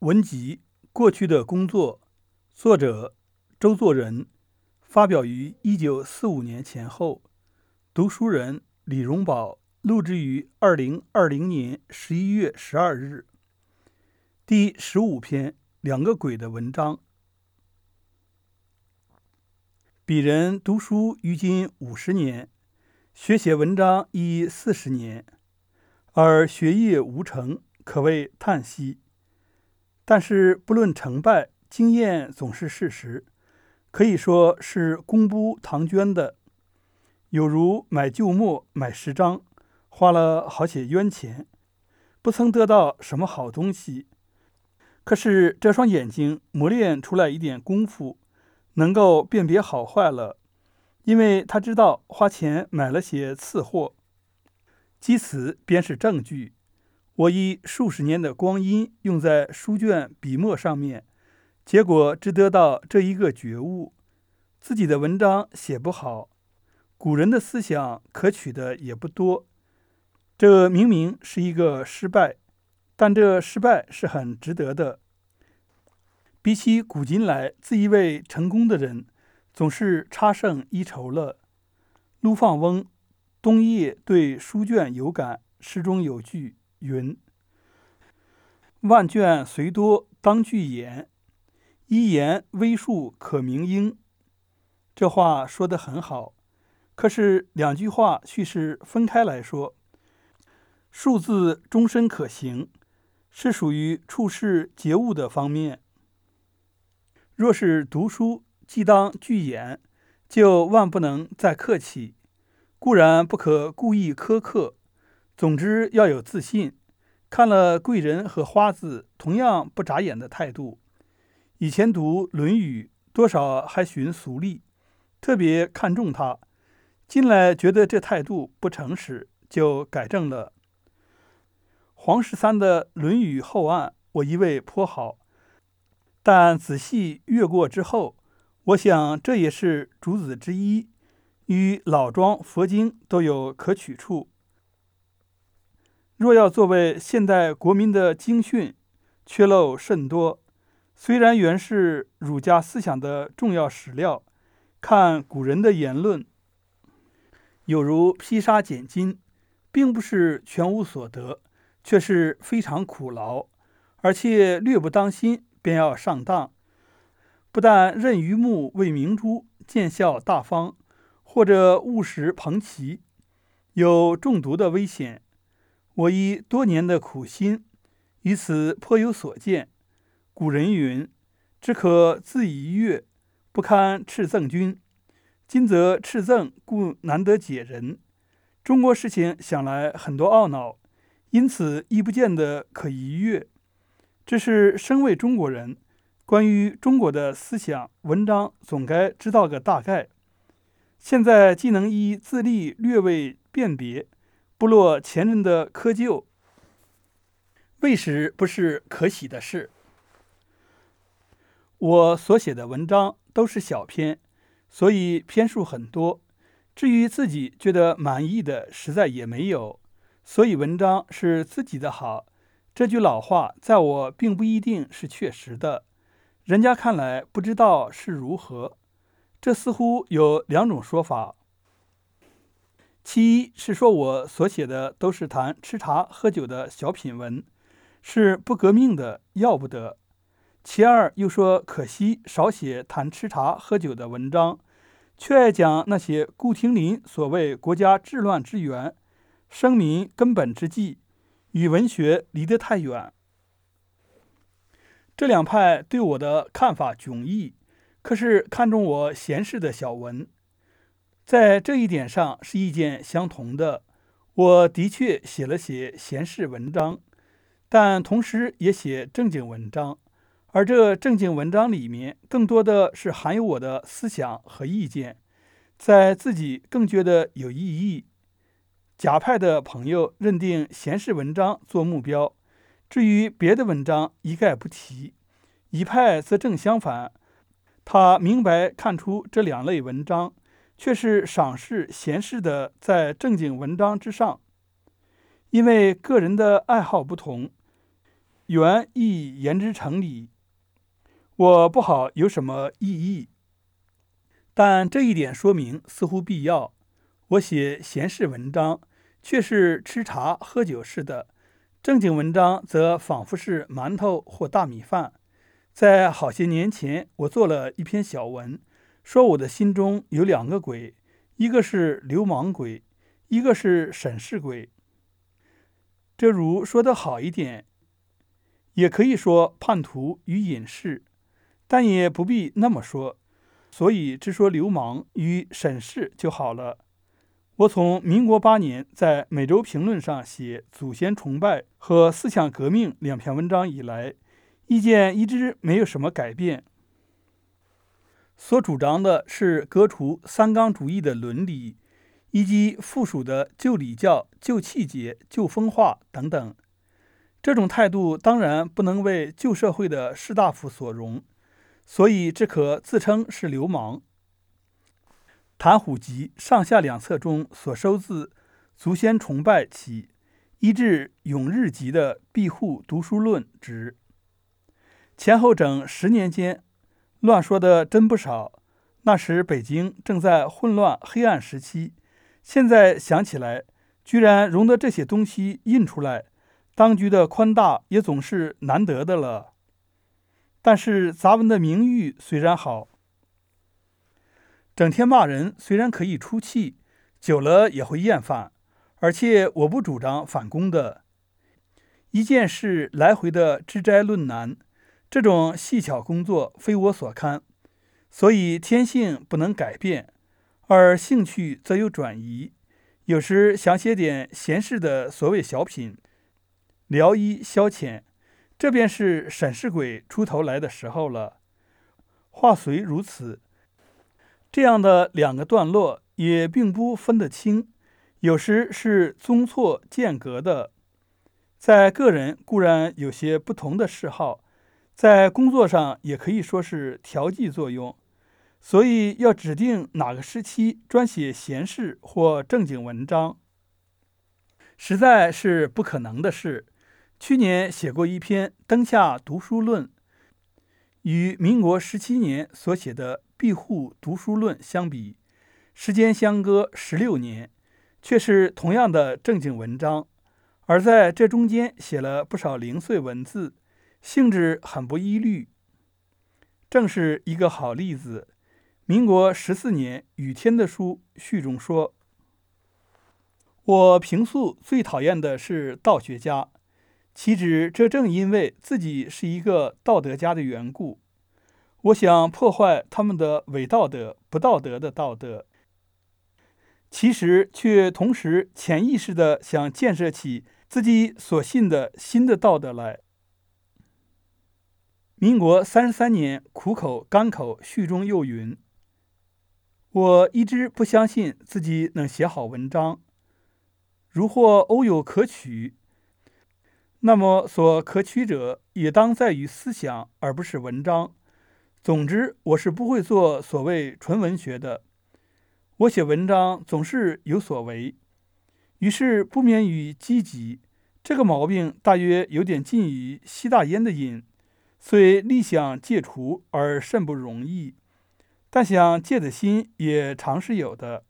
文集：过去的工作，作者周作人，发表于一九四五年前后。读书人李荣宝，录制于二零二零年十一月十二日。第十五篇：两个鬼的文章。鄙人读书于今五十年，学写文章已四十年，而学业无成，可谓叹息。但是不论成败，经验总是事实，可以说是公布唐捐的。有如买旧墨买十张，花了好些冤钱，不曾得到什么好东西。可是这双眼睛磨练出来一点功夫，能够辨别好坏了，因为他知道花钱买了些次货。即此便是证据。我以数十年的光阴用在书卷笔墨上面，结果只得到这一个觉悟：自己的文章写不好，古人的思想可取的也不多。这明明是一个失败，但这失败是很值得的。比起古今来自以为成功的人，总是差胜一筹了。陆放翁冬夜对书卷有感，诗中有句。云：万卷虽多当具言，一言微数可明英。这话说得很好，可是两句话叙事分开来说，数字终身可行，是属于处事节物的方面。若是读书既当具言，就万不能再客气。固然不可故意苛刻。总之要有自信，看了贵人和花子同样不眨眼的态度。以前读《论语》，多少还寻俗丽，特别看重他。近来觉得这态度不诚实，就改正了。黄十三的《论语后案》，我一味颇好，但仔细阅过之后，我想这也是主子之一，与老庄佛经都有可取处。若要作为现代国民的经训，缺漏甚多。虽然原是儒家思想的重要史料，看古人的言论，有如披沙拣金，并不是全无所得，却是非常苦劳，而且略不当心便要上当。不但任榆木为明珠，见效大方，或者误食蓬奇，有中毒的危险。我以多年的苦心，于此颇有所见。古人云：“只可自已悦，不堪赤赠君。”今则赤赠，故难得解人。中国事情想来很多懊恼，因此亦不见得可一悦。这是身为中国人，关于中国的思想文章，总该知道个大概。现在既能以自立略微辨别。不落前人的窠臼，未时不是可喜的事。我所写的文章都是小篇，所以篇数很多。至于自己觉得满意的，实在也没有。所以文章是自己的好，这句老话在我并不一定是确实的，人家看来不知道是如何。这似乎有两种说法。其一是说我所写的都是谈吃茶喝酒的小品文，是不革命的，要不得；其二又说可惜少写谈吃茶喝酒的文章，却爱讲那些顾廷林所谓国家治乱之源、生民根本之计，与文学离得太远。这两派对我的看法迥异，可是看中我闲适的小文。在这一点上是意见相同的。我的确写了写闲事文章，但同时也写正经文章，而这正经文章里面更多的是含有我的思想和意见，在自己更觉得有意义。甲派的朋友认定闲事文章做目标，至于别的文章一概不提。乙派则正相反，他明白看出这两类文章。却是赏识闲适的，在正经文章之上。因为个人的爱好不同，原亦言之成理。我不好有什么异议，但这一点说明似乎必要。我写闲事文章，却是吃茶喝酒似的；正经文章则仿佛是馒头或大米饭。在好些年前，我做了一篇小文，说我的心中有两个鬼，一个是流氓鬼，一个是审视鬼。这如说得好一点，也可以说叛徒与隐士，但也不必那么说，所以只说流氓与审视就好了。我从民国八年在《每周评论》上写祖先崇拜和思想革命两篇文章以来，意见一直没有什么改变。所主张的是革除三纲主义的伦理，以及附属的旧礼教、旧气节、旧风化等等。这种态度当然不能为旧社会的士大夫所容，所以只可自称是流氓。《谈虎集》上下两册中所收自祖先崇拜起，一至《永日集》的庇护读书论之，前后整十年间，乱说的真不少。那时北京正在混乱黑暗时期，现在想起来，居然容得这些东西印出来，当局的宽大也总是难得的了。但是杂文的名誉虽然好。整天骂人虽然可以出气，久了也会厌烦，而且我不主张反攻的。一件事来回的知斋论难，这种细巧工作非我所堪，所以天性不能改变，而兴趣则有转移。有时想写点闲适的所谓小品，聊衣消遣，这便是审视鬼出头来的时候了。话虽如此。这样的两个段落也并不分得清，有时是宗错间隔的。在个人固然有些不同的嗜好，在工作上也可以说是调剂作用。所以要指定哪个时期专写闲事或正经文章，实在是不可能的事。去年写过一篇《灯下读书论》，与民国十七年所写的。庇护读书论相比，时间相隔十六年，却是同样的正经文章，而在这中间写了不少零碎文字，性质很不一律。正是一个好例子。民国十四年，雨天的书序中说：“我平素最讨厌的是道学家，岂止这正因为自己是一个道德家的缘故。”我想破坏他们的伪道德、不道德的道德，其实却同时潜意识的想建设起自己所信的新的道德来。民国三十三年，苦口甘口序中又云：“我一直不相信自己能写好文章，如或偶有可取，那么所可取者也当在于思想，而不是文章。”总之，我是不会做所谓纯文学的。我写文章总是有所为，于是不免于积极。这个毛病大约有点近于吸大烟的瘾，虽力想戒除而甚不容易，但想戒的心也常是有的。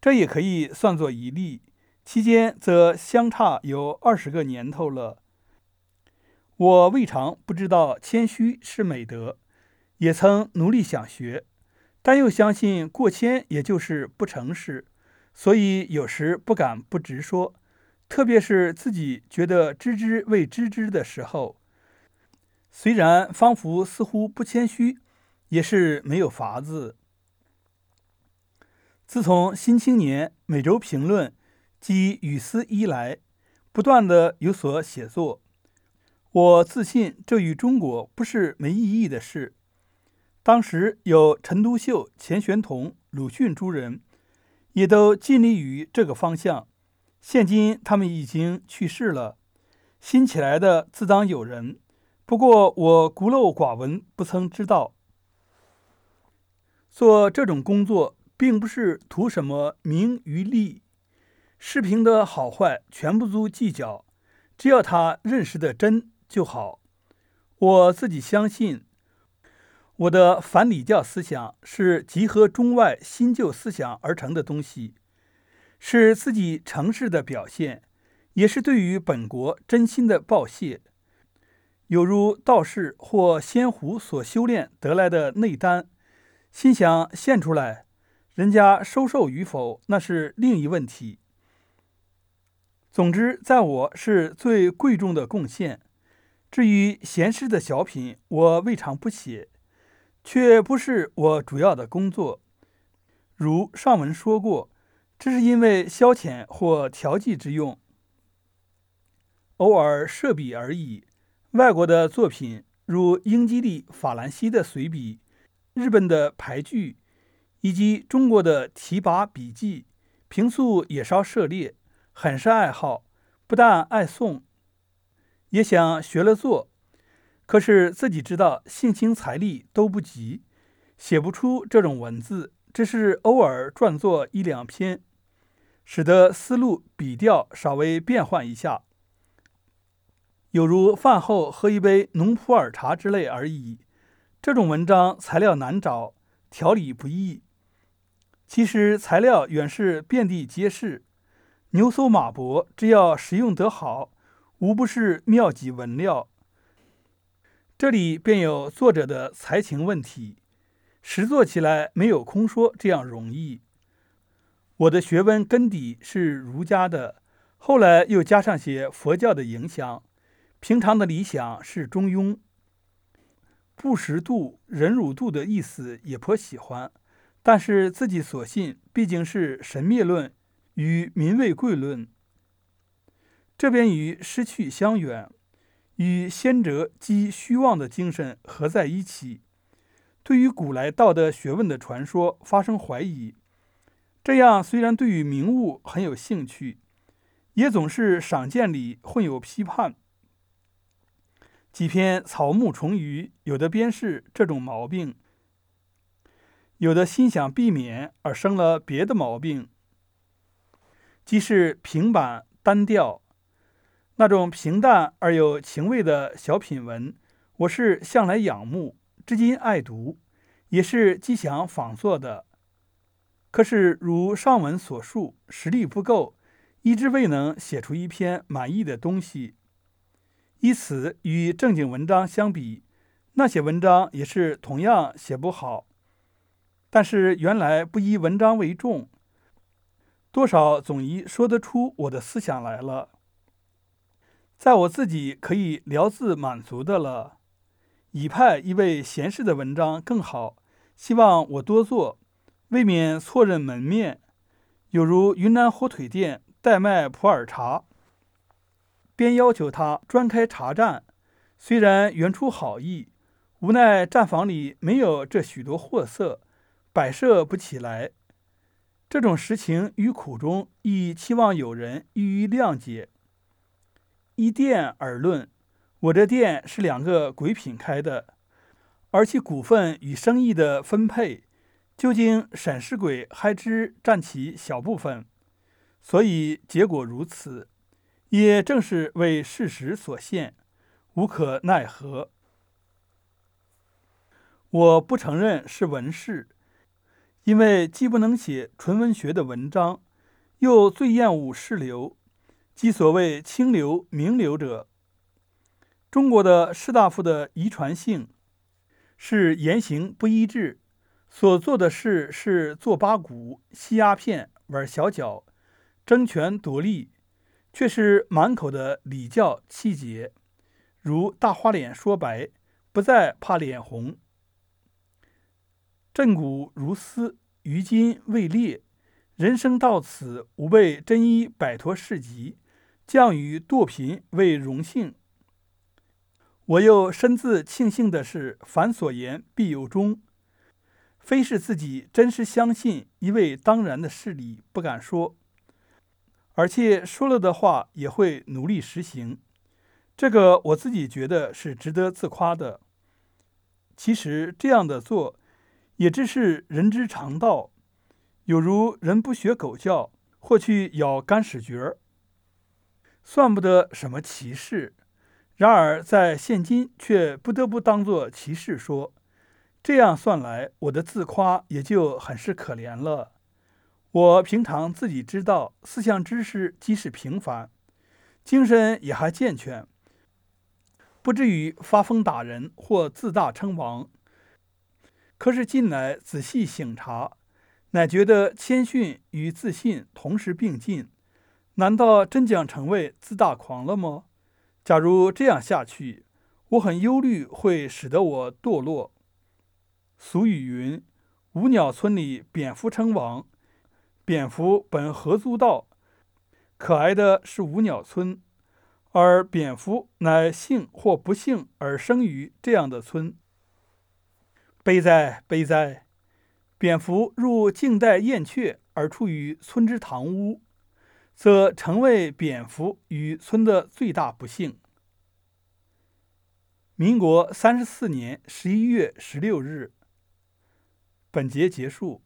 这也可以算作一例，期间则相差有二十个年头了。我未尝不知道谦虚是美德，也曾努力想学，但又相信过谦也就是不诚实，所以有时不敢不直说，特别是自己觉得知之未知之的时候，虽然方福似乎不谦虚，也是没有法子。自从《新青年》《每周评论》及《语丝》一来，不断的有所写作。我自信，这与中国不是没意义的事。当时有陈独秀、钱玄同、鲁迅诸人，也都尽力于这个方向。现今他们已经去世了，新起来的自当有人。不过我孤陋寡闻，不曾知道。做这种工作，并不是图什么名与利，视频的好坏全不足计较。只要他认识的真就好。我自己相信，我的反礼教思想是集合中外新旧思想而成的东西，是自己诚实的表现，也是对于本国真心的报谢。有如道士或仙狐所修炼得来的内丹，心想现出来，人家收受与否那是另一问题。总之，在我是最贵重的贡献。至于闲适的小品，我未尝不写，却不是我主要的工作。如上文说过，这是因为消遣或调剂之用，偶尔设笔而已。外国的作品，如英吉利、法兰西的随笔、日本的牌句，以及中国的提拔笔记，平素也稍涉猎，很是爱好。不但爱诵，也想学了做。可是自己知道性情财力都不及，写不出这种文字，只是偶尔撰作一两篇，使得思路笔调稍微变换一下。有如饭后喝一杯浓普洱茶之类而已。这种文章材料难找，条理不易。其实材料远是遍地皆是，牛搜马搏，只要使用得好，无不是妙极文料。这里便有作者的才情问题，实做起来没有空说这样容易。我的学问根底是儒家的，后来又加上些佛教的影响。平常的理想是中庸，不识度、忍辱度的意思也颇喜欢，但是自己所信毕竟是神灭论与民为贵论，这边与失去相远，与先哲积虚妄的精神合在一起，对于古来道德学问的传说发生怀疑。这样虽然对于名物很有兴趣，也总是赏鉴里混有批判。几篇草木虫鱼，有的便是这种毛病；有的心想避免而生了别的毛病。即是平板单调，那种平淡而有情味的小品文，我是向来仰慕，至今爱读，也是既想仿作的。可是如上文所述，实力不够，一直未能写出一篇满意的东西。以此与正经文章相比，那些文章也是同样写不好。但是原来不以文章为重，多少总一说得出我的思想来了，在我自己可以聊自满足的了。已派一位闲适的文章更好，希望我多做，未免错认门面，有如云南火腿店代卖普洱茶。便要求他专开茶站，虽然原出好意，无奈站房里没有这许多货色，摆设不起来。这种实情与苦衷，亦期望有人予以谅解。依店而论，我这店是两个鬼品开的，而其股份与生意的分配，究竟沈氏鬼还只占其小部分，所以结果如此。也正是为事实所限，无可奈何。我不承认是文士，因为既不能写纯文学的文章，又最厌恶士流，即所谓清流、名流者。中国的士大夫的遗传性是言行不一致，所做的事是做八股、吸鸦片、玩小脚、争权夺利。却是满口的礼教气节，如大花脸说白，不再怕脸红。震骨如丝，于今未裂。人生到此，吾辈真一摆脱世极，降于堕贫为荣幸。我又深自庆幸的是，凡所言必有终，非是自己真实相信一位当然的事理，不敢说。而且说了的话也会努力实行，这个我自己觉得是值得自夸的。其实这样的做，也只是人之常道，有如人不学狗叫，或去咬干屎角儿。算不得什么奇事。然而在现今却不得不当作奇事说。这样算来，我的自夸也就很是可怜了。我平常自己知道，思想知识即使平凡，精神也还健全，不至于发疯打人或自大称王。可是近来仔细省察，乃觉得谦逊与自信同时并进，难道真将成为自大狂了吗？假如这样下去，我很忧虑会使得我堕落。俗语云：“五鸟村里蝙蝠称王。”蝙蝠本合租道，可爱的是五鸟村，而蝙蝠乃幸或不幸而生于这样的村。悲哉悲哉！蝙蝠入静待燕雀而处于村之堂屋，则成为蝙蝠与村的最大不幸。民国三十四年十一月十六日。本节结束。